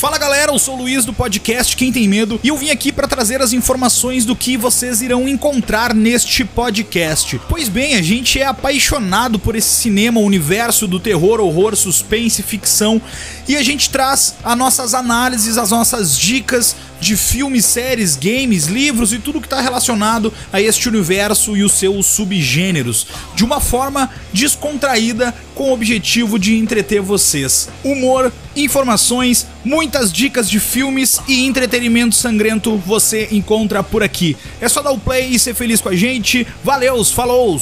Fala galera, eu sou o Luiz do podcast Quem Tem Medo e eu vim aqui para trazer as informações do que vocês irão encontrar neste podcast. Pois bem, a gente é apaixonado por esse cinema, universo do terror, horror, suspense, ficção e a gente traz as nossas análises, as nossas dicas de filmes, séries, games, livros e tudo que está relacionado a este universo e os seus subgêneros, de uma forma descontraída com o objetivo de entreter vocês. Humor, informações, muitas dicas de filmes e entretenimento sangrento você encontra por aqui. É só dar o play e ser feliz com a gente. Valeus, falou!